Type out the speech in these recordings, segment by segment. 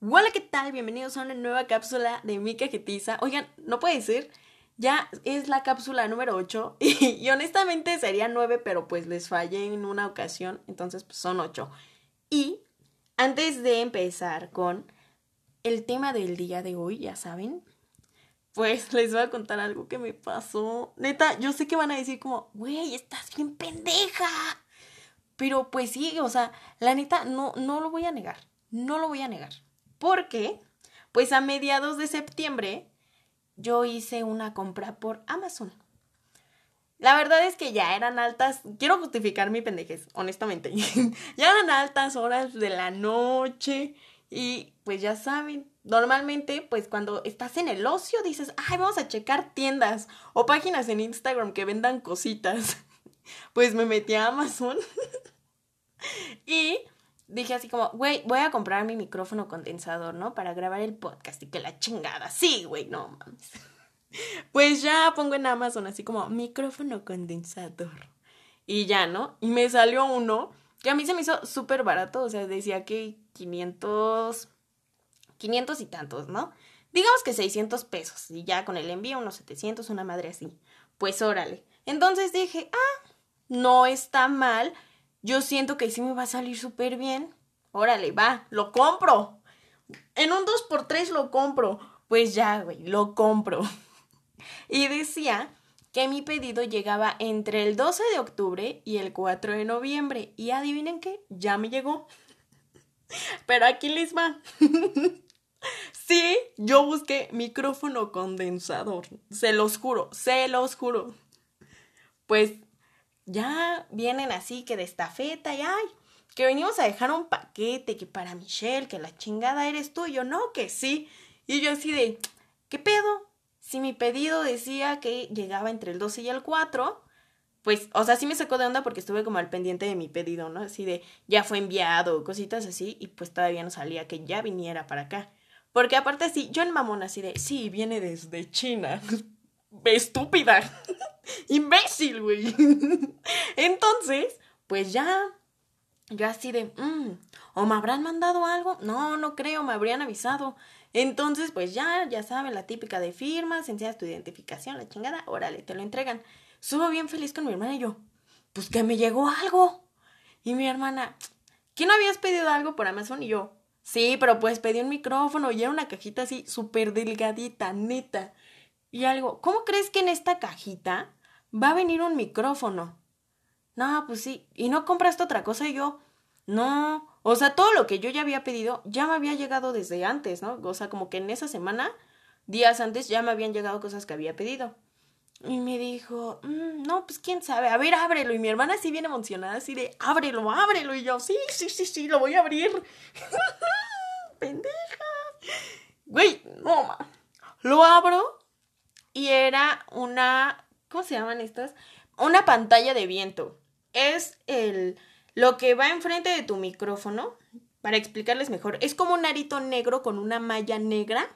Hola, ¿qué tal? Bienvenidos a una nueva cápsula de mi cajetiza. Oigan, no puede ser, ya es la cápsula número 8 y, honestamente sería 9, pero pues les fallé en una ocasión, entonces pues son 8. Y antes de empezar con el tema del día de hoy, ya saben, pues les voy a contar algo que me pasó. Neta, yo sé que van a decir como, güey, estás bien pendeja. Pero pues sí, o sea, la neta, no, no lo voy a negar, no lo voy a negar. Porque, pues a mediados de septiembre, yo hice una compra por Amazon. La verdad es que ya eran altas, quiero justificar mi pendejez, honestamente. ya eran altas horas de la noche y pues ya saben, normalmente pues cuando estás en el ocio dices, ay, vamos a checar tiendas o páginas en Instagram que vendan cositas. pues me metí a Amazon y dije así como, güey, voy a comprar mi micrófono condensador, ¿no? Para grabar el podcast y que la chingada. Sí, güey, no mames. Pues ya pongo en Amazon así como micrófono condensador. Y ya, ¿no? Y me salió uno que a mí se me hizo súper barato, o sea, decía que 500, 500 y tantos, ¿no? Digamos que 600 pesos y ya con el envío unos 700, una madre así. Pues órale. Entonces dije, ah, no está mal yo siento que sí me va a salir súper bien. Órale, va, lo compro. En un 2x3 lo compro. Pues ya, güey, lo compro. y decía que mi pedido llegaba entre el 12 de octubre y el 4 de noviembre. Y adivinen qué, ya me llegó. Pero aquí les va. sí, yo busqué micrófono condensador. Se los juro, se los juro. Pues ya vienen así que de estafeta y ay, que venimos a dejar un paquete, que para Michelle, que la chingada eres tú, y yo no, que sí. Y yo así de, ¿qué pedo? Si mi pedido decía que llegaba entre el 12 y el 4, pues, o sea, sí me sacó de onda porque estuve como al pendiente de mi pedido, ¿no? Así de, ya fue enviado, cositas así, y pues todavía no salía que ya viniera para acá. Porque aparte sí, yo en mamón así de, sí, viene desde China. Estúpida. Imbécil, güey. Entonces, pues ya, yo así de, mm, ¿o me habrán mandado algo? No, no creo, me habrían avisado. Entonces, pues ya, ya saben, la típica de firmas, enseñas tu identificación, la chingada, órale, te lo entregan. Subo bien feliz con mi hermana y yo, pues que me llegó algo. Y mi hermana, ¿qué no habías pedido algo por Amazon? Y yo, sí, pero pues pedí un micrófono y era una cajita así súper delgadita, neta. Y algo, ¿cómo crees que en esta cajita va a venir un micrófono? No, pues sí. ¿Y no compraste otra cosa? Y yo, no. O sea, todo lo que yo ya había pedido ya me había llegado desde antes, ¿no? O sea, como que en esa semana, días antes, ya me habían llegado cosas que había pedido. Y me dijo, mm, no, pues quién sabe, a ver, ábrelo. Y mi hermana así bien emocionada, así de, ábrelo, ábrelo. Y yo, sí, sí, sí, sí, lo voy a abrir. Pendeja. Güey, no. Lo abro y era una, ¿cómo se llaman estas? Una pantalla de viento. Es el, lo que va enfrente de tu micrófono, para explicarles mejor, es como un arito negro con una malla negra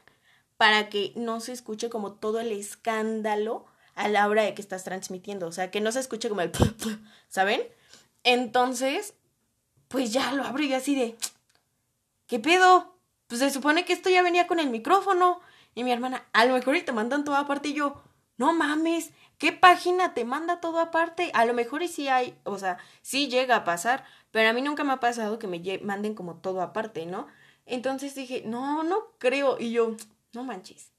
para que no se escuche como todo el escándalo a la hora de que estás transmitiendo, o sea, que no se escuche como el, ¿saben? Entonces, pues ya lo abro y así de, ¿qué pedo? Pues se supone que esto ya venía con el micrófono. Y mi hermana, a lo mejor y te mandan todo aparte. Y yo, no mames, ¿qué página te manda todo aparte? A lo mejor y sí hay, o sea, sí llega a pasar, pero a mí nunca me ha pasado que me manden como todo aparte, ¿no? Entonces dije, no, no creo. Y yo, no manches.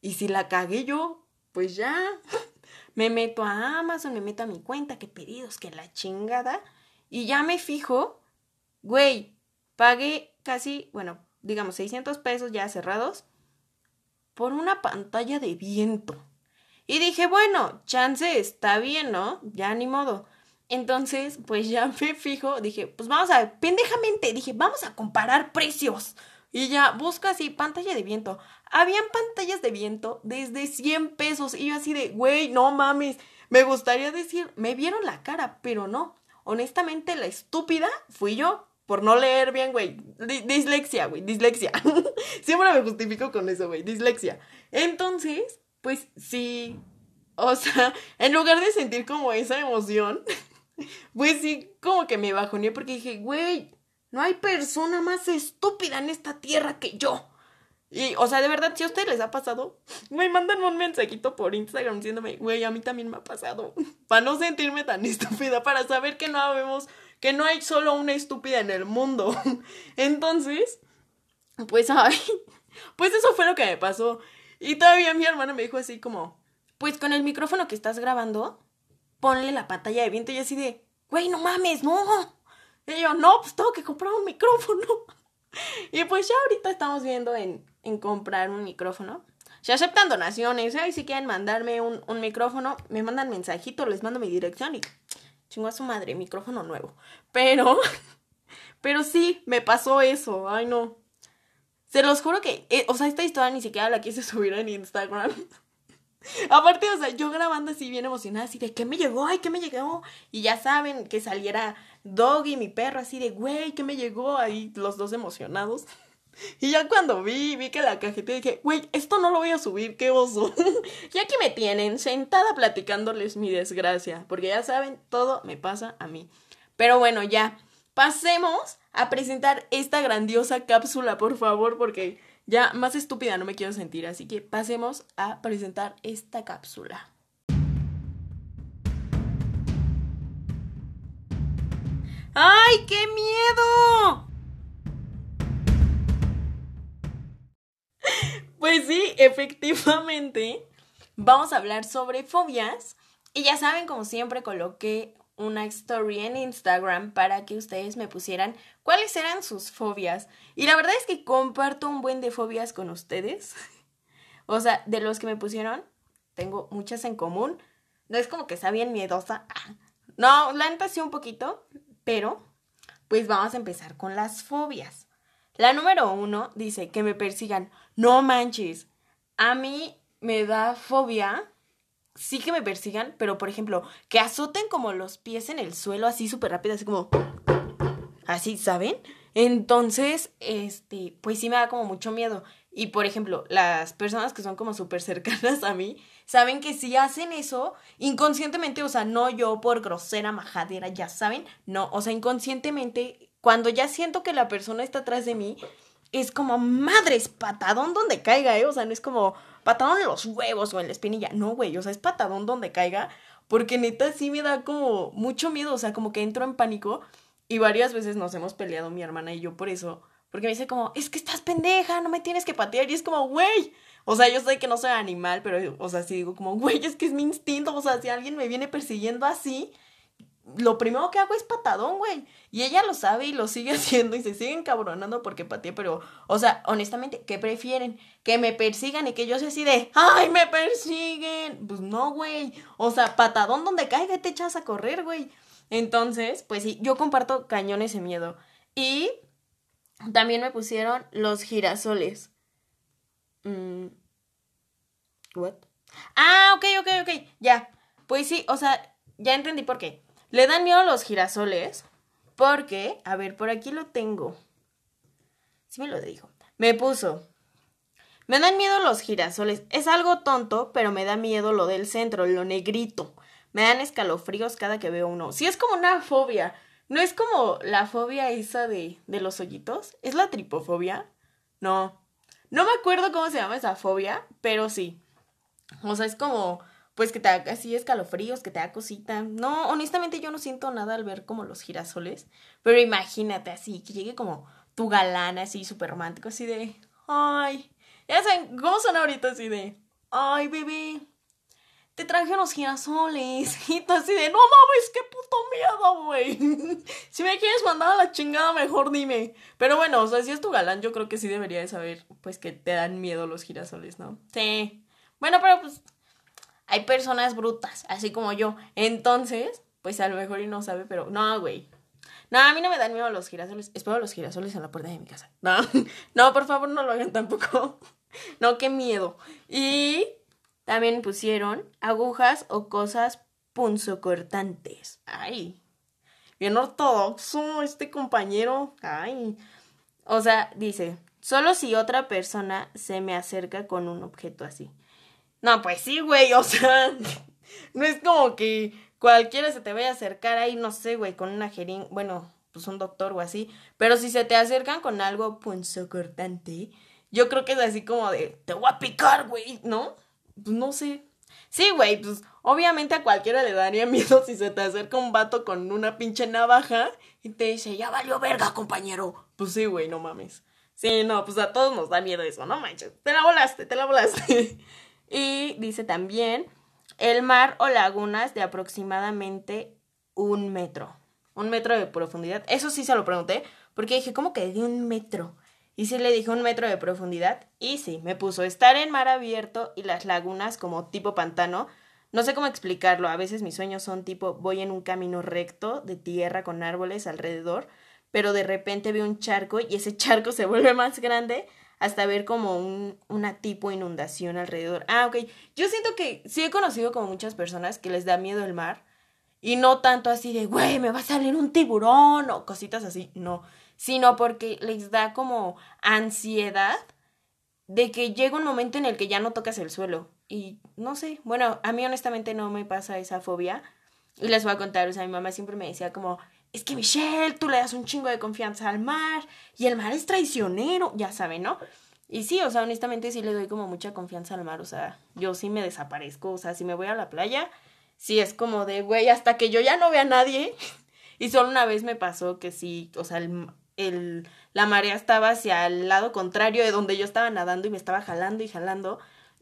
Y si la cagué yo, pues ya. me meto a Amazon, me meto a mi cuenta, qué pedidos, que la chingada. Y ya me fijo, güey, pagué casi, bueno, digamos 600 pesos ya cerrados por una pantalla de viento. Y dije, bueno, chance está bien, ¿no? Ya ni modo. Entonces, pues ya me fijo, dije, pues vamos a pendejamente, dije, vamos a comparar precios. Y ya, busco así, pantalla de viento. Habían pantallas de viento desde 100 pesos. Y yo así de, güey, no mames. Me gustaría decir, me vieron la cara, pero no. Honestamente, la estúpida fui yo por no leer bien, güey. Dislexia, güey, dislexia. Siempre me justifico con eso, güey, dislexia. Entonces, pues sí, o sea, en lugar de sentir como esa emoción, pues sí, como que me bajoné porque dije, güey, no hay persona más estúpida en esta tierra que yo. Y, o sea, de verdad, si a ustedes les ha pasado, me mandan un mensajito por Instagram diciéndome, güey, a mí también me ha pasado. Para no sentirme tan estúpida, para saber que no habemos, que no hay solo una estúpida en el mundo. Entonces, pues, ay, pues eso fue lo que me pasó. Y todavía mi hermana me dijo así como, pues con el micrófono que estás grabando, ponle la pantalla de viento y así de, güey, no mames, no. Y yo, no, pues tengo que comprar un micrófono. Y pues ya ahorita estamos viendo en, en comprar un micrófono. Se aceptan donaciones, ¿eh? si quieren mandarme un, un, micrófono, me mandan mensajito, les mando mi dirección y chingo a su madre, micrófono nuevo. Pero, pero sí, me pasó eso, ay no. Se los juro que, eh, o sea, esta historia ni siquiera la quise subir en Instagram. Aparte, o sea, yo grabando así bien emocionada, así de, ¿qué me llegó? Ay, ¿qué me llegó? Y ya saben, que saliera Doggy, mi perro, así de, güey, ¿qué me llegó? Ahí los dos emocionados. Y ya cuando vi, vi que la cajeta dije, güey, esto no lo voy a subir, qué oso. y aquí me tienen, sentada platicándoles mi desgracia, porque ya saben, todo me pasa a mí. Pero bueno, ya, pasemos a presentar esta grandiosa cápsula, por favor, porque ya más estúpida no me quiero sentir, así que pasemos a presentar esta cápsula. ¡Ay, qué miedo! Pues sí, efectivamente, vamos a hablar sobre fobias. Y ya saben, como siempre, coloqué una story en Instagram para que ustedes me pusieran cuáles eran sus fobias. Y la verdad es que comparto un buen de fobias con ustedes. o sea, de los que me pusieron, tengo muchas en común. No es como que sea bien miedosa. No, la sí un poquito, pero pues vamos a empezar con las fobias. La número uno dice que me persigan. No manches. A mí me da fobia sí que me persigan, pero por ejemplo, que azoten como los pies en el suelo así súper rápido, así como... Así, ¿saben? Entonces, este, pues sí me da como mucho miedo. Y por ejemplo, las personas que son como súper cercanas a mí, saben que si hacen eso, inconscientemente, o sea, no yo por grosera majadera, ya saben, no, o sea, inconscientemente, cuando ya siento que la persona está atrás de mí, es como madres, patadón donde caiga, ¿eh? O sea, no es como patadón en los huevos o en la espinilla. No, güey, o sea, es patadón donde caiga. Porque neta sí me da como mucho miedo, o sea, como que entro en pánico. Y varias veces nos hemos peleado mi hermana y yo por eso. Porque me dice como, es que estás pendeja, no me tienes que patear. Y es como, güey. O sea, yo sé que no soy animal, pero, o sea, sí digo como, güey, es que es mi instinto. O sea, si alguien me viene persiguiendo así, lo primero que hago es patadón, güey. Y ella lo sabe y lo sigue haciendo y se siguen cabronando porque pateé, pero, o sea, honestamente, ¿qué prefieren? ¿Que me persigan y que yo sea así de, ¡ay, me persiguen! Pues no, güey. O sea, patadón donde caiga te echas a correr, güey. Entonces, pues sí, yo comparto cañón ese miedo. Y también me pusieron los girasoles. Mm, ¿What? Ah, ok, ok, ok, ya. Pues sí, o sea, ya entendí por qué. Le dan miedo los girasoles porque, a ver, por aquí lo tengo. Sí me lo dijo. Me puso. Me dan miedo los girasoles. Es algo tonto, pero me da miedo lo del centro, lo negrito. Me dan escalofríos cada que veo uno. Sí, es como una fobia. No es como la fobia esa de, de los hoyitos. ¿Es la tripofobia? No. No me acuerdo cómo se llama esa fobia, pero sí. O sea, es como pues que te da así escalofríos, que te da cosita. No, honestamente yo no siento nada al ver como los girasoles, pero imagínate así, que llegue como tu galán así súper romántico, así de, ay, ya saben, ¿cómo son ahorita así de, ay, bebé, te traje unos girasoles. Y tú así de, no mames, qué puto miedo, güey. si me quieres mandar a la chingada, mejor dime. Pero bueno, o sea, si es tu galán, yo creo que sí debería de saber, pues, que te dan miedo los girasoles, ¿no? Sí. Bueno, pero pues hay personas brutas, así como yo. Entonces, pues a lo mejor y no sabe, pero no, güey. No, a mí no me dan miedo los girasoles. Espero los girasoles en la puerta de mi casa. No, no, por favor, no lo hagan tampoco. No, qué miedo. Y también pusieron agujas o cosas punzocortantes. Ay, bien ortodoxo este compañero. Ay. O sea, dice, solo si otra persona se me acerca con un objeto así. No, pues sí, güey, o sea, no es como que cualquiera se te vaya a acercar ahí, no sé, güey, con una jeringa, bueno, pues un doctor o así, pero si se te acercan con algo punzocortante, yo creo que es así como de, te voy a picar, güey, ¿no? Pues no sé. Sí, güey, pues obviamente a cualquiera le daría miedo si se te acerca un vato con una pinche navaja y te dice, ya valió verga, compañero. Pues sí, güey, no mames. Sí, no, pues a todos nos da miedo eso, no manches. Te la volaste, te la volaste. y dice también, el mar o lagunas de aproximadamente un metro. Un metro de profundidad. Eso sí se lo pregunté, porque dije, ¿cómo que de un metro? Y sí le dije un metro de profundidad. Y sí, me puso estar en mar abierto y las lagunas como tipo pantano. No sé cómo explicarlo. A veces mis sueños son tipo voy en un camino recto de tierra con árboles alrededor, pero de repente veo un charco y ese charco se vuelve más grande hasta ver como un, una tipo inundación alrededor. Ah, ok. Yo siento que sí he conocido como muchas personas que les da miedo el mar. Y no tanto así de, güey, me va a salir un tiburón o cositas así. No sino porque les da como ansiedad de que llega un momento en el que ya no tocas el suelo. Y no sé, bueno, a mí honestamente no me pasa esa fobia. Y les voy a contar, o sea, mi mamá siempre me decía como, es que Michelle, tú le das un chingo de confianza al mar y el mar es traicionero, ya saben, ¿no? Y sí, o sea, honestamente sí le doy como mucha confianza al mar, o sea, yo sí me desaparezco, o sea, si me voy a la playa, sí es como de, güey, hasta que yo ya no vea a nadie. y solo una vez me pasó que sí, o sea, el, el, la marea estaba hacia el lado contrario de donde yo estaba nadando y me estaba jalando y jalando.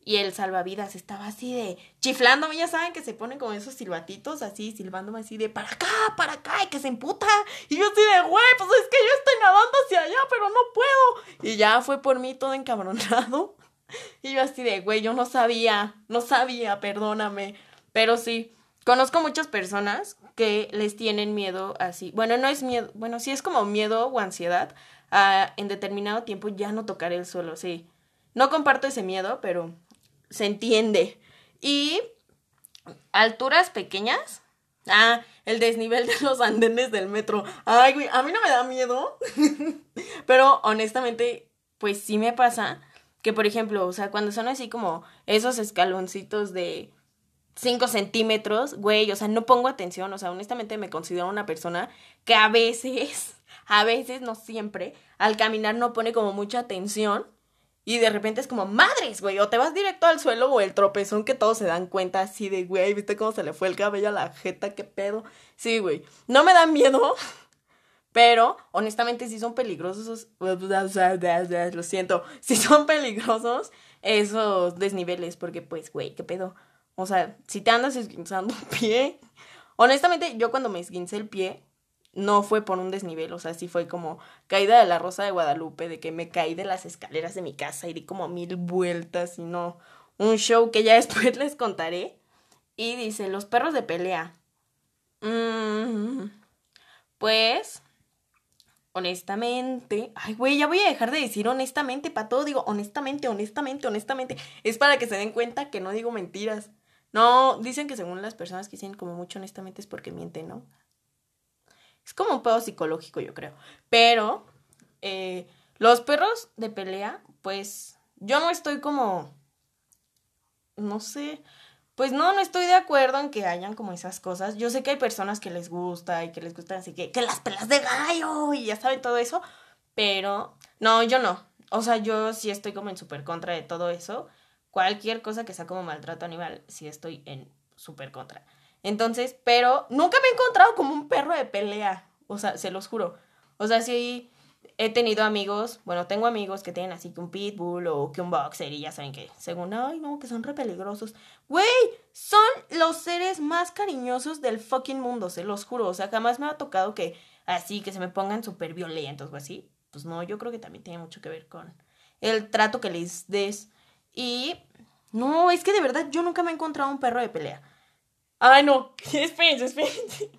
Y el salvavidas estaba así de chiflándome, ya saben que se ponen como esos silbatitos así, silbándome así de para acá, para acá, y que se emputa. Y yo así de, güey, pues es que yo estoy nadando hacia allá, pero no puedo. Y ya fue por mí todo encabronado. Y yo así de, güey, yo no sabía, no sabía, perdóname. Pero sí, conozco muchas personas que les tienen miedo así. Bueno, no es miedo, bueno, sí es como miedo o ansiedad a en determinado tiempo ya no tocar el suelo, sí. No comparto ese miedo, pero se entiende. Y alturas pequeñas. Ah, el desnivel de los andenes del metro. Ay, güey, a mí no me da miedo. pero honestamente, pues sí me pasa que, por ejemplo, o sea, cuando son así como esos escaloncitos de 5 centímetros, güey, o sea, no pongo atención, o sea, honestamente me considero una persona que a veces, a veces, no siempre, al caminar no pone como mucha atención y de repente es como, madres, güey, o te vas directo al suelo o el tropezón que todos se dan cuenta así de, güey, ¿viste cómo se le fue el cabello a la jeta? ¿Qué pedo? Sí, güey, no me da miedo, pero honestamente sí son peligrosos, lo siento, sí son peligrosos esos desniveles porque pues, güey, ¿qué pedo? O sea, si te andas esguinzando un pie. Honestamente, yo cuando me esguincé el pie, no fue por un desnivel, o sea, sí fue como caída de la Rosa de Guadalupe, de que me caí de las escaleras de mi casa y di como mil vueltas y no. Un show que ya después les contaré. Y dice, los perros de pelea. Mm, pues, honestamente, ay, güey, ya voy a dejar de decir honestamente, para todo digo honestamente, honestamente, honestamente. Es para que se den cuenta que no digo mentiras. No, dicen que según las personas que dicen como mucho honestamente es porque mienten, ¿no? Es como un pedo psicológico, yo creo. Pero eh, los perros de pelea, pues yo no estoy como, no sé, pues no, no estoy de acuerdo en que hayan como esas cosas. Yo sé que hay personas que les gusta y que les gusta así que, que las pelas de gallo y ya saben todo eso, pero no, yo no. O sea, yo sí estoy como en súper contra de todo eso cualquier cosa que sea como maltrato animal, sí estoy en súper contra. Entonces, pero nunca me he encontrado como un perro de pelea. O sea, se los juro. O sea, sí he tenido amigos, bueno, tengo amigos que tienen así que un pitbull o que un boxer y ya saben que, según, ay, no, que son re peligrosos. Güey, son los seres más cariñosos del fucking mundo, se los juro. O sea, jamás me ha tocado que así, que se me pongan súper violentos o así. Pues no, yo creo que también tiene mucho que ver con el trato que les des y no, es que de verdad yo nunca me he encontrado un perro de pelea. Ay, no, espérense, espérense.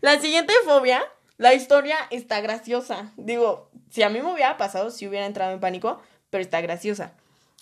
La siguiente fobia, la historia está graciosa. Digo, si a mí me hubiera pasado, si hubiera entrado en pánico, pero está graciosa.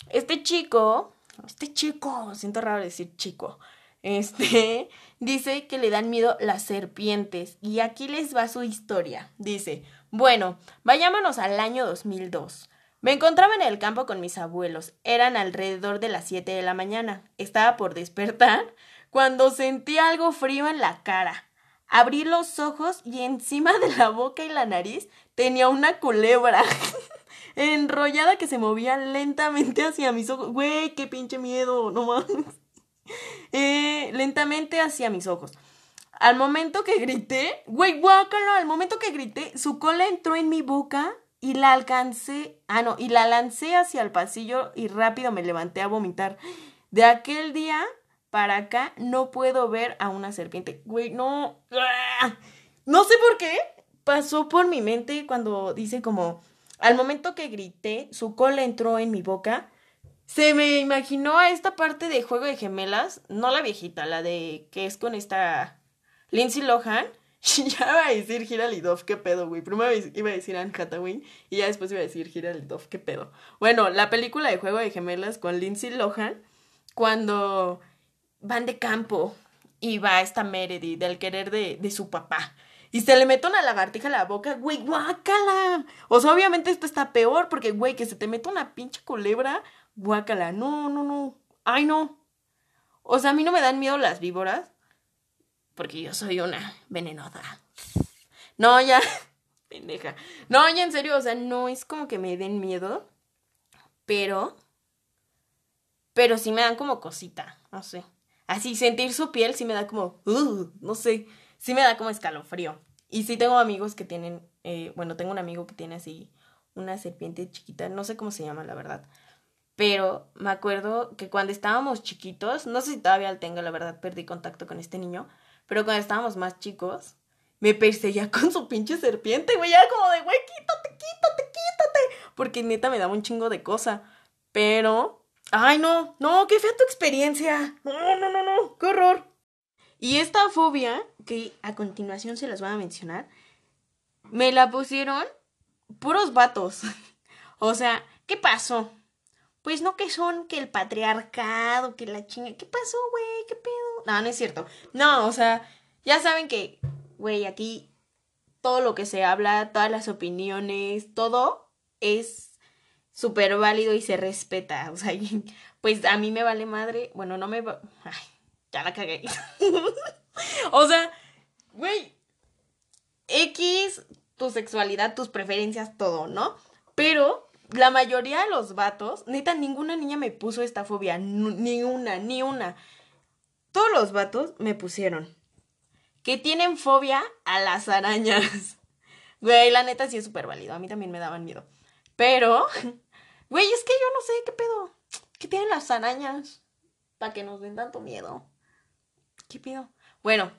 Este chico, este chico, siento raro decir chico, este, dice que le dan miedo las serpientes. Y aquí les va su historia. Dice, bueno, vayámonos al año 2002. Me encontraba en el campo con mis abuelos. Eran alrededor de las 7 de la mañana. Estaba por despertar cuando sentí algo frío en la cara. Abrí los ojos y encima de la boca y la nariz tenía una culebra enrollada que se movía lentamente hacia mis ojos. Güey, qué pinche miedo, no mames. Eh, lentamente hacia mis ojos. Al momento que grité, güey, guácala, al momento que grité, su cola entró en mi boca y la alcancé, ah, no, y la lancé hacia el pasillo y rápido me levanté a vomitar. De aquel día para acá no puedo ver a una serpiente. Güey, no. ¡Ah! No sé por qué pasó por mi mente cuando dice como, al momento que grité, su cola entró en mi boca. Se me imaginó a esta parte de Juego de Gemelas, no la viejita, la de que es con esta Lindsay Lohan ya iba a decir Giralidov, qué pedo, güey. Primero iba a decir Anne Hathaway y ya después iba a decir Giralidov, qué pedo. Bueno, la película de Juego de Gemelas con Lindsay Lohan, cuando van de campo y va esta Meredith del querer de, de su papá. Y se le mete una lagartija a la boca, güey, guácala. O sea, obviamente esto está peor porque, güey, que se te mete una pinche culebra, guácala. No, no, no. Ay, no. O sea, a mí no me dan miedo las víboras, porque yo soy una venenosa. No, ya, pendeja. No, ya en serio, o sea, no es como que me den miedo, pero, pero sí me dan como cosita, no sé. Así, sentir su piel sí me da como, uh, no sé, sí me da como escalofrío. Y sí tengo amigos que tienen, eh, bueno, tengo un amigo que tiene así una serpiente chiquita, no sé cómo se llama, la verdad. Pero me acuerdo que cuando estábamos chiquitos, no sé si todavía tengo, la verdad, perdí contacto con este niño, pero cuando estábamos más chicos, me perseguía con su pinche serpiente, güey. Era como de, güey, quítate, quítate, quítate. Porque neta me daba un chingo de cosa. Pero, ay, no, no, qué fea tu experiencia. No, no, no, no, qué horror. Y esta fobia, que a continuación se las voy a mencionar, me la pusieron puros vatos. o sea, ¿qué pasó? Pues no que son que el patriarcado, que la chinga. ¿Qué pasó, güey? ¿Qué pedo? No, no es cierto. No, o sea, ya saben que, güey, aquí todo lo que se habla, todas las opiniones, todo es súper válido y se respeta. O sea, pues a mí me vale madre. Bueno, no me va. Ay, ya la cagué. o sea, güey, X, tu sexualidad, tus preferencias, todo, ¿no? Pero la mayoría de los vatos, neta, ninguna niña me puso esta fobia. Ni una, ni una todos los vatos me pusieron que tienen fobia a las arañas. Güey, la neta sí es súper válido. A mí también me daban miedo. Pero, güey, es que yo no sé qué pedo. ¿Qué tienen las arañas? Para que nos den tanto miedo. ¿Qué pedo? Bueno,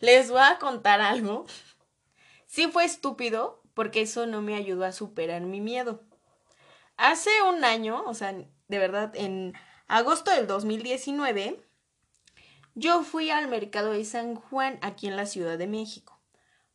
les voy a contar algo. Sí fue estúpido porque eso no me ayudó a superar mi miedo. Hace un año, o sea, de verdad, en agosto del 2019 yo fui al mercado de San Juan aquí en la Ciudad de México.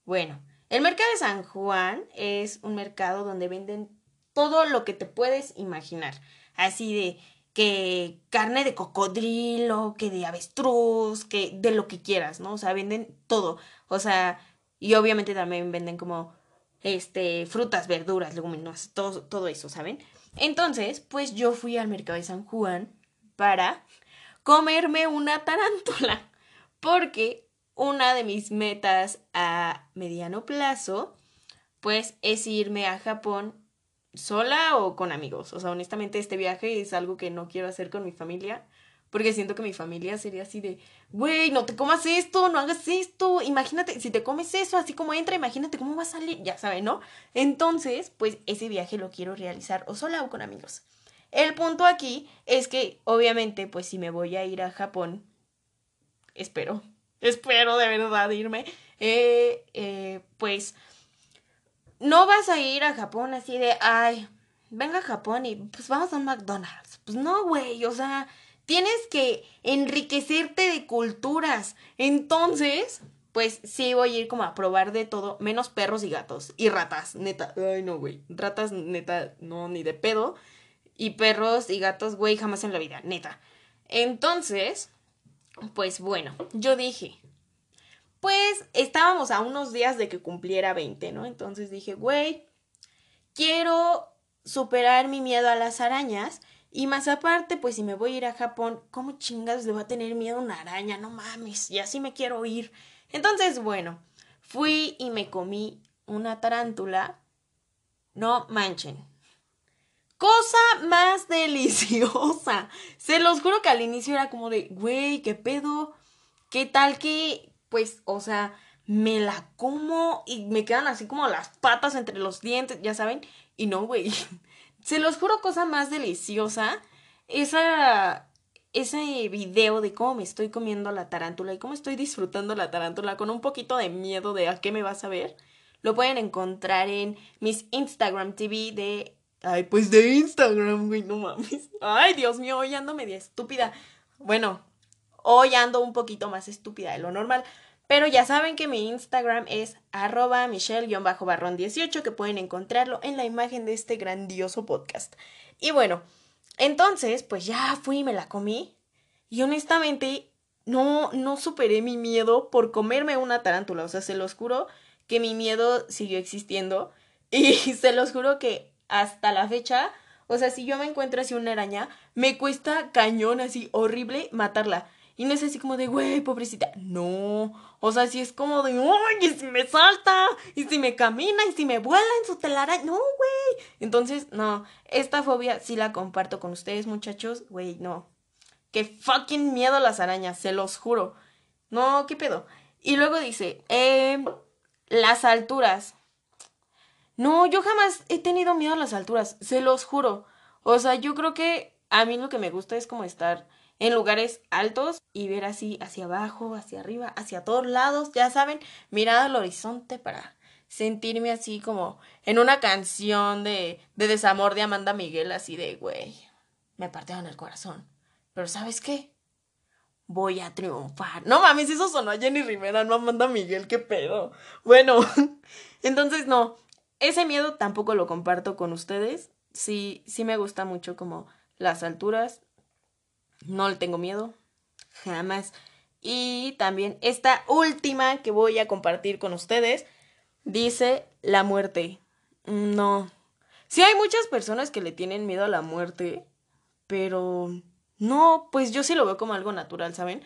Bueno, el mercado de San Juan es un mercado donde venden todo lo que te puedes imaginar. Así de que carne de cocodrilo, que de avestruz, que de lo que quieras, ¿no? O sea, venden todo. O sea, y obviamente también venden como este frutas, verduras, leguminosas, todo, todo eso, ¿saben? Entonces, pues yo fui al mercado de San Juan para comerme una tarántula, porque una de mis metas a mediano plazo, pues es irme a Japón sola o con amigos. O sea, honestamente este viaje es algo que no quiero hacer con mi familia, porque siento que mi familia sería así de, güey, no te comas esto, no hagas esto, imagínate, si te comes eso, así como entra, imagínate cómo va a salir, ya saben, ¿no? Entonces, pues ese viaje lo quiero realizar o sola o con amigos. El punto aquí es que, obviamente, pues si me voy a ir a Japón, espero, espero de verdad irme, eh, eh, pues no vas a ir a Japón así de, ay, venga a Japón y pues vamos a un McDonald's. Pues no, güey, o sea, tienes que enriquecerte de culturas. Entonces, pues sí voy a ir como a probar de todo, menos perros y gatos y ratas, neta. Ay, no, güey. Ratas, neta, no, ni de pedo. Y perros y gatos, güey, jamás en la vida, neta. Entonces, pues bueno, yo dije, pues estábamos a unos días de que cumpliera 20, ¿no? Entonces dije, güey, quiero superar mi miedo a las arañas. Y más aparte, pues si me voy a ir a Japón, ¿cómo chingados le va a tener miedo a una araña? No mames, y así me quiero ir. Entonces, bueno, fui y me comí una tarántula. No manchen. Cosa más deliciosa. Se los juro que al inicio era como de, güey, ¿qué pedo? ¿Qué tal que, pues, o sea, me la como y me quedan así como las patas entre los dientes, ya saben? Y no, güey. Se los juro, cosa más deliciosa. Esa. Ese video de cómo me estoy comiendo la tarántula y cómo estoy disfrutando la tarántula con un poquito de miedo de a qué me vas a ver, lo pueden encontrar en mis Instagram TV de. Ay, pues de Instagram, güey, no mames. Ay, Dios mío, hoy ando media estúpida. Bueno, hoy ando un poquito más estúpida de lo normal. Pero ya saben que mi Instagram es arroba michelle-barrón18, que pueden encontrarlo en la imagen de este grandioso podcast. Y bueno, entonces, pues ya fui y me la comí. Y honestamente, no, no superé mi miedo por comerme una tarántula. O sea, se los juro que mi miedo siguió existiendo. Y se los juro que hasta la fecha, o sea, si yo me encuentro así una araña, me cuesta cañón así horrible matarla. Y no es así como de, güey, pobrecita. No. O sea, si es como de, ¡ay! Y si me salta, y si me camina, y si me vuela en su telaraña. No, güey. Entonces, no. Esta fobia sí la comparto con ustedes, muchachos. Güey, no. Qué fucking miedo a las arañas, se los juro. No, ¿qué pedo? Y luego dice, eh, las alturas. No, yo jamás he tenido miedo a las alturas, se los juro. O sea, yo creo que a mí lo que me gusta es como estar en lugares altos y ver así hacia abajo, hacia arriba, hacia todos lados, ya saben, mirar al horizonte para sentirme así como en una canción de, de desamor de Amanda Miguel, así de, güey, me partieron el corazón. Pero ¿sabes qué? Voy a triunfar. No mames, eso sonó a Jenny Rivera, no Amanda Miguel, qué pedo. Bueno, entonces no, ese miedo tampoco lo comparto con ustedes. Sí, sí me gusta mucho como las alturas, no le tengo miedo. Jamás. Y también esta última que voy a compartir con ustedes dice la muerte. No. Sí hay muchas personas que le tienen miedo a la muerte, pero no, pues yo sí lo veo como algo natural, ¿saben?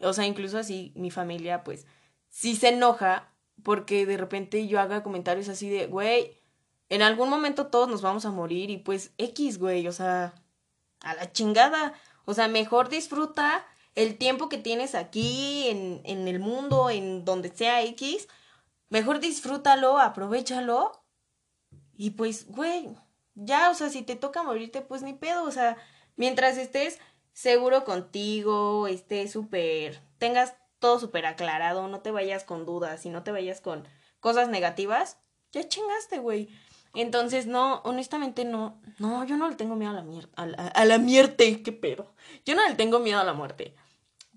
O sea, incluso así mi familia pues sí se enoja porque de repente yo haga comentarios así de, güey, en algún momento todos nos vamos a morir y pues X, güey, o sea, a la chingada. O sea, mejor disfruta el tiempo que tienes aquí, en, en el mundo, en donde sea X. Mejor disfrútalo, aprovechalo. Y pues, güey, ya, o sea, si te toca morirte, pues ni pedo. O sea, mientras estés seguro contigo, estés súper, tengas todo súper aclarado, no te vayas con dudas y no te vayas con cosas negativas, ya chingaste, güey. Entonces, no, honestamente no, no, yo no le tengo miedo a la mierda, a la, a la muerte, qué pedo. Yo no le tengo miedo a la muerte,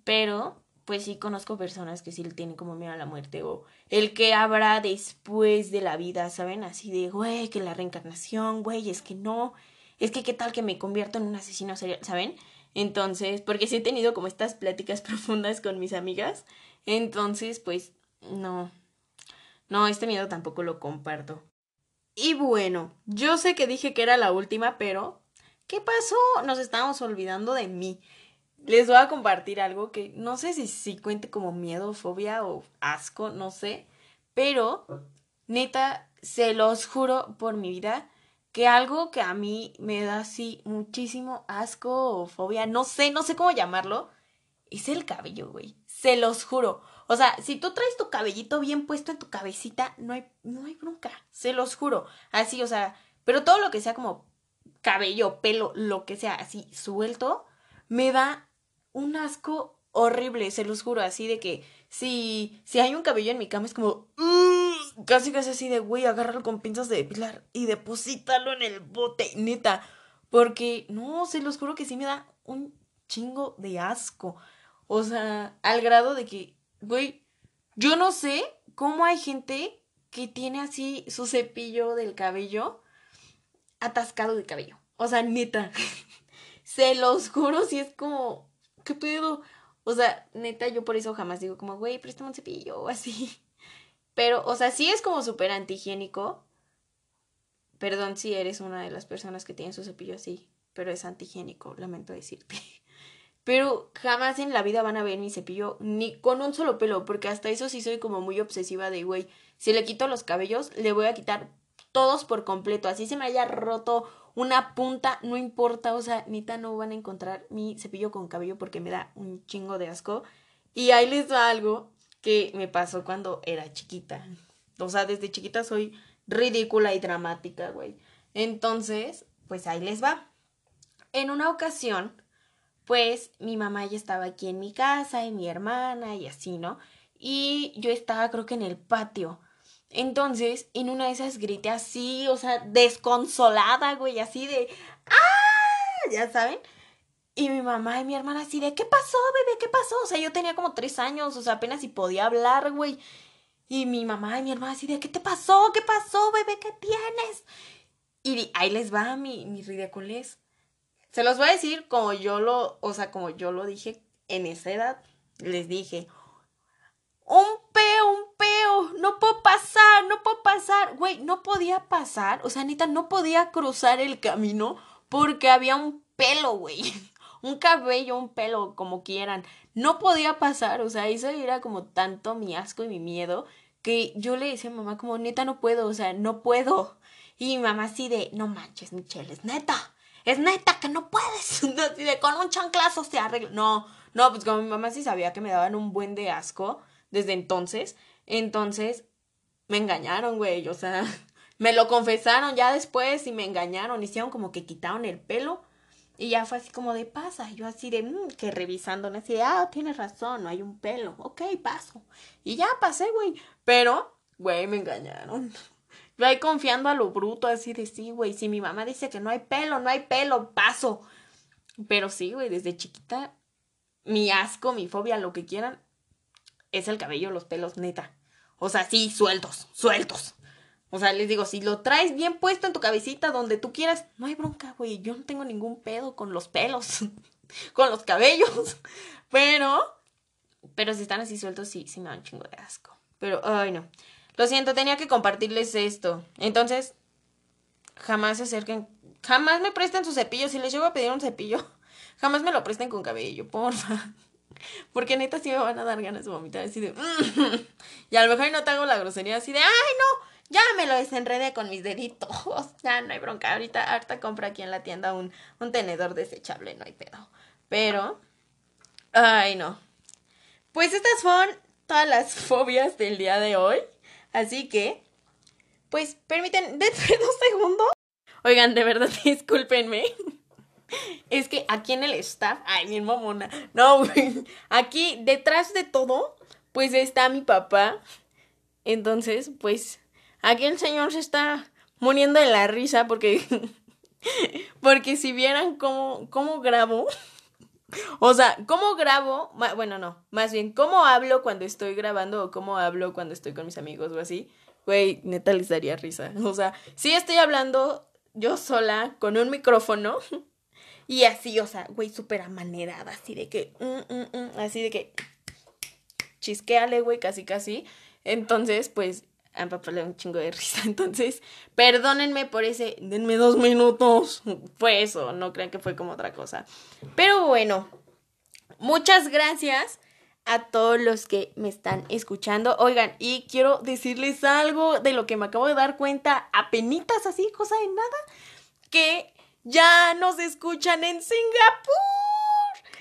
pero pues sí conozco personas que sí le tienen como miedo a la muerte o el que habrá después de la vida, ¿saben? Así de, güey, que la reencarnación, güey, es que no, es que qué tal que me convierto en un asesino serial, ¿saben? Entonces, porque sí he tenido como estas pláticas profundas con mis amigas, entonces, pues, no, no, este miedo tampoco lo comparto. Y bueno, yo sé que dije que era la última, pero ¿qué pasó? Nos estábamos olvidando de mí. Les voy a compartir algo que no sé si, si cuente como miedo, fobia o asco, no sé. Pero, neta, se los juro por mi vida que algo que a mí me da así muchísimo asco o fobia, no sé, no sé cómo llamarlo, es el cabello, güey. Se los juro. O sea, si tú traes tu cabellito bien puesto en tu cabecita, no hay, no hay. Se los juro. Así, o sea, pero todo lo que sea como cabello, pelo, lo que sea, así suelto, me da un asco horrible, se los juro, así de que si, si hay un cabello en mi cama es como, casi casi así de, güey, agárralo con pinzas de depilar y deposítalo en el bote, neta, porque no, se los juro que sí me da un chingo de asco. O sea, al grado de que, güey, yo no sé cómo hay gente que tiene así su cepillo del cabello atascado de cabello. O sea, neta. Se los juro si es como, ¿qué pedo? O sea, neta, yo por eso jamás digo como, güey, préstame un cepillo o así. Pero, o sea, sí es como súper antihigiénico. Perdón si eres una de las personas que tienen su cepillo así, pero es antigénico, lamento decirte. Pero jamás en la vida van a ver mi cepillo ni con un solo pelo, porque hasta eso sí soy como muy obsesiva de, güey, si le quito los cabellos, le voy a quitar todos por completo. Así se me haya roto una punta, no importa, o sea, nita no van a encontrar mi cepillo con cabello porque me da un chingo de asco. Y ahí les da algo que me pasó cuando era chiquita. O sea, desde chiquita soy ridícula y dramática, güey. Entonces, pues ahí les va. En una ocasión, pues mi mamá ya estaba aquí en mi casa y mi hermana y así, ¿no? Y yo estaba creo que en el patio. Entonces, en una de esas grité así, o sea, desconsolada, güey, así de ¡Ah! Ya saben. Y mi mamá y mi hermana así de ¿qué pasó, bebé? ¿Qué pasó? O sea, yo tenía como tres años, o sea, apenas si podía hablar, güey. Y mi mamá y mi hermana así de ¿qué te pasó? ¿Qué pasó, bebé? ¿Qué tienes? Y ahí les va mi, mi ridiculez. Se los voy a decir como yo lo, o sea, como yo lo dije en esa edad. Les dije, un peo, un peo, no puedo pasar, no puedo pasar. Güey, no podía pasar, o sea, Anita no podía cruzar el camino porque había un pelo, güey. Un cabello, un pelo, como quieran. No podía pasar, o sea, eso era como tanto mi asco y mi miedo que yo le decía a mamá como, neta, no puedo, o sea, no puedo. Y mi mamá así de, no manches, Michelle, es neta, es neta que no puedes. Así de, con un chanclazo se arregla. No, no, pues como mi mamá sí sabía que me daban un buen de asco desde entonces. Entonces, me engañaron, güey. O sea, me lo confesaron ya después y me engañaron. Hicieron como que quitaron el pelo. Y ya fue así como de pasa. Yo así de, mmm, que revisando, así ah, tienes razón, no hay un pelo. Ok, paso. Y ya pasé, güey. Pero, güey, me engañaron. Yo confiando a lo bruto, así de, sí, güey, si mi mamá dice que no hay pelo, no hay pelo, paso. Pero sí, güey, desde chiquita, mi asco, mi fobia, lo que quieran, es el cabello, los pelos, neta. O sea, sí, sueltos, sueltos. O sea, les digo, si lo traes bien puesto en tu cabecita donde tú quieras, no hay bronca, güey. Yo no tengo ningún pedo con los pelos, con los cabellos. Pero, pero si están así sueltos, sí, sí me dan un chingo de asco. Pero, ay, no. Lo siento, tenía que compartirles esto. Entonces, jamás se acerquen, jamás me presten su cepillo. Si les llego a pedir un cepillo, jamás me lo presten con cabello, porfa. Porque neta sí me van a dar ganas de vomitar así de... y a lo mejor no te hago la grosería así de... ¡Ay, no! Ya me lo desenredé con mis deditos. Ya no hay bronca. Ahorita, ahorita compra aquí en la tienda un, un tenedor desechable, no hay pedo. Pero... Ay, no. Pues estas fueron todas las fobias del día de hoy. Así que... Pues permiten... Denme dos segundos. Oigan, de verdad, discúlpenme. Es que aquí en el staff, ay, mi mamona, no, aquí detrás de todo, pues está mi papá. Entonces, pues, aquí el señor se está muriendo de la risa porque, porque si vieran cómo, cómo grabo, o sea, cómo grabo, bueno, no, más bien, cómo hablo cuando estoy grabando o cómo hablo cuando estoy con mis amigos o así, güey, neta les daría risa. O sea, si estoy hablando yo sola con un micrófono y así, o sea, güey, súper amanerada, así de que, mm, mm, mm, así de que, chisqueale, güey, casi, casi. Entonces, pues, a mi papá le da un chingo de risa. Entonces, perdónenme por ese, denme dos minutos. Fue eso, no crean que fue como otra cosa. Pero bueno, muchas gracias a todos los que me están escuchando. Oigan, y quiero decirles algo de lo que me acabo de dar cuenta, apenitas así, cosa de nada, que ya nos escuchan en Singapur.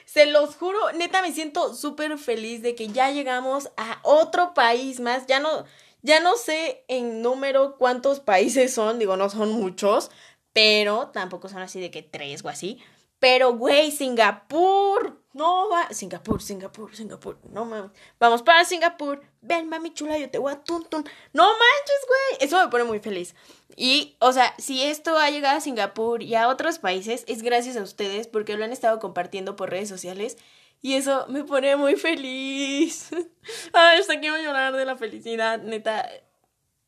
Se los juro, neta me siento súper feliz de que ya llegamos a otro país más. Ya no, ya no sé en número cuántos países son, digo, no son muchos, pero tampoco son así de que tres o así. Pero, güey, Singapur, no va. Singapur, Singapur, Singapur. No mames. Vamos para Singapur. Ven, mami chula, yo te voy a tuntun. No manches, güey. Eso me pone muy feliz. Y, o sea, si esto ha llegado a Singapur y a otros países, es gracias a ustedes porque lo han estado compartiendo por redes sociales. Y eso me pone muy feliz. Ay, hasta quiero llorar de la felicidad, neta.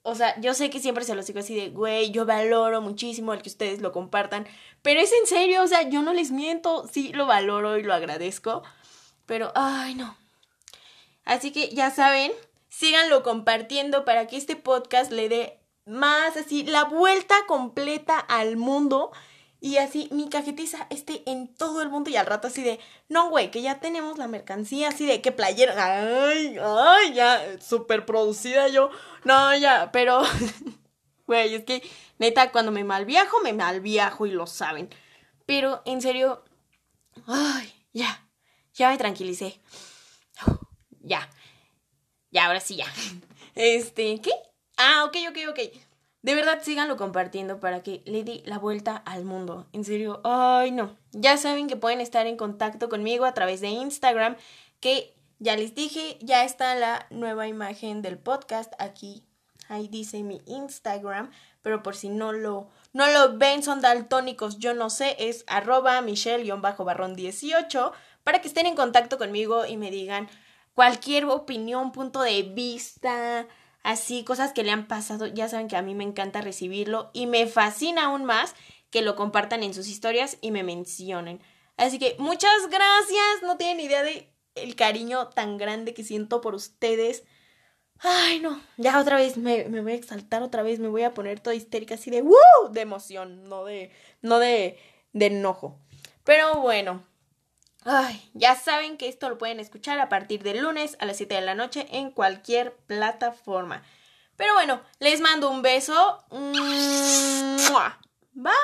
O sea, yo sé que siempre se los digo así de, güey, yo valoro muchísimo el que ustedes lo compartan, pero es en serio, o sea, yo no les miento, sí lo valoro y lo agradezco, pero, ay, no. Así que ya saben, síganlo compartiendo para que este podcast le dé más así, la vuelta completa al mundo. Y así mi cajetiza esté en todo el mundo y al rato así de, no, güey, que ya tenemos la mercancía, así de que playera, ay, ay, ya, súper producida yo, no, ya, pero, güey, es que neta, cuando me malviajo, me malviajo y lo saben. Pero en serio, ay, ya, ya me tranquilicé. Ya, ya, ahora sí, ya. Este, ¿qué? Ah, ok, ok, ok. De verdad, síganlo compartiendo para que le dé la vuelta al mundo. En serio, ay no. Ya saben que pueden estar en contacto conmigo a través de Instagram, que ya les dije, ya está la nueva imagen del podcast aquí. Ahí dice mi Instagram, pero por si no lo, no lo ven, son daltónicos, yo no sé, es arroba michelle-barrón 18, para que estén en contacto conmigo y me digan cualquier opinión, punto de vista, así, cosas que le han pasado, ya saben que a mí me encanta recibirlo y me fascina aún más que lo compartan en sus historias y me mencionen. Así que muchas gracias, no tienen idea de el cariño tan grande que siento por ustedes. Ay, no, ya otra vez me, me voy a exaltar otra vez, me voy a poner toda histérica así de ¡Woo! de emoción, no de no de de enojo. Pero bueno, Ay, ya saben que esto lo pueden escuchar a partir del lunes a las 7 de la noche en cualquier plataforma. Pero bueno, les mando un beso. Bye.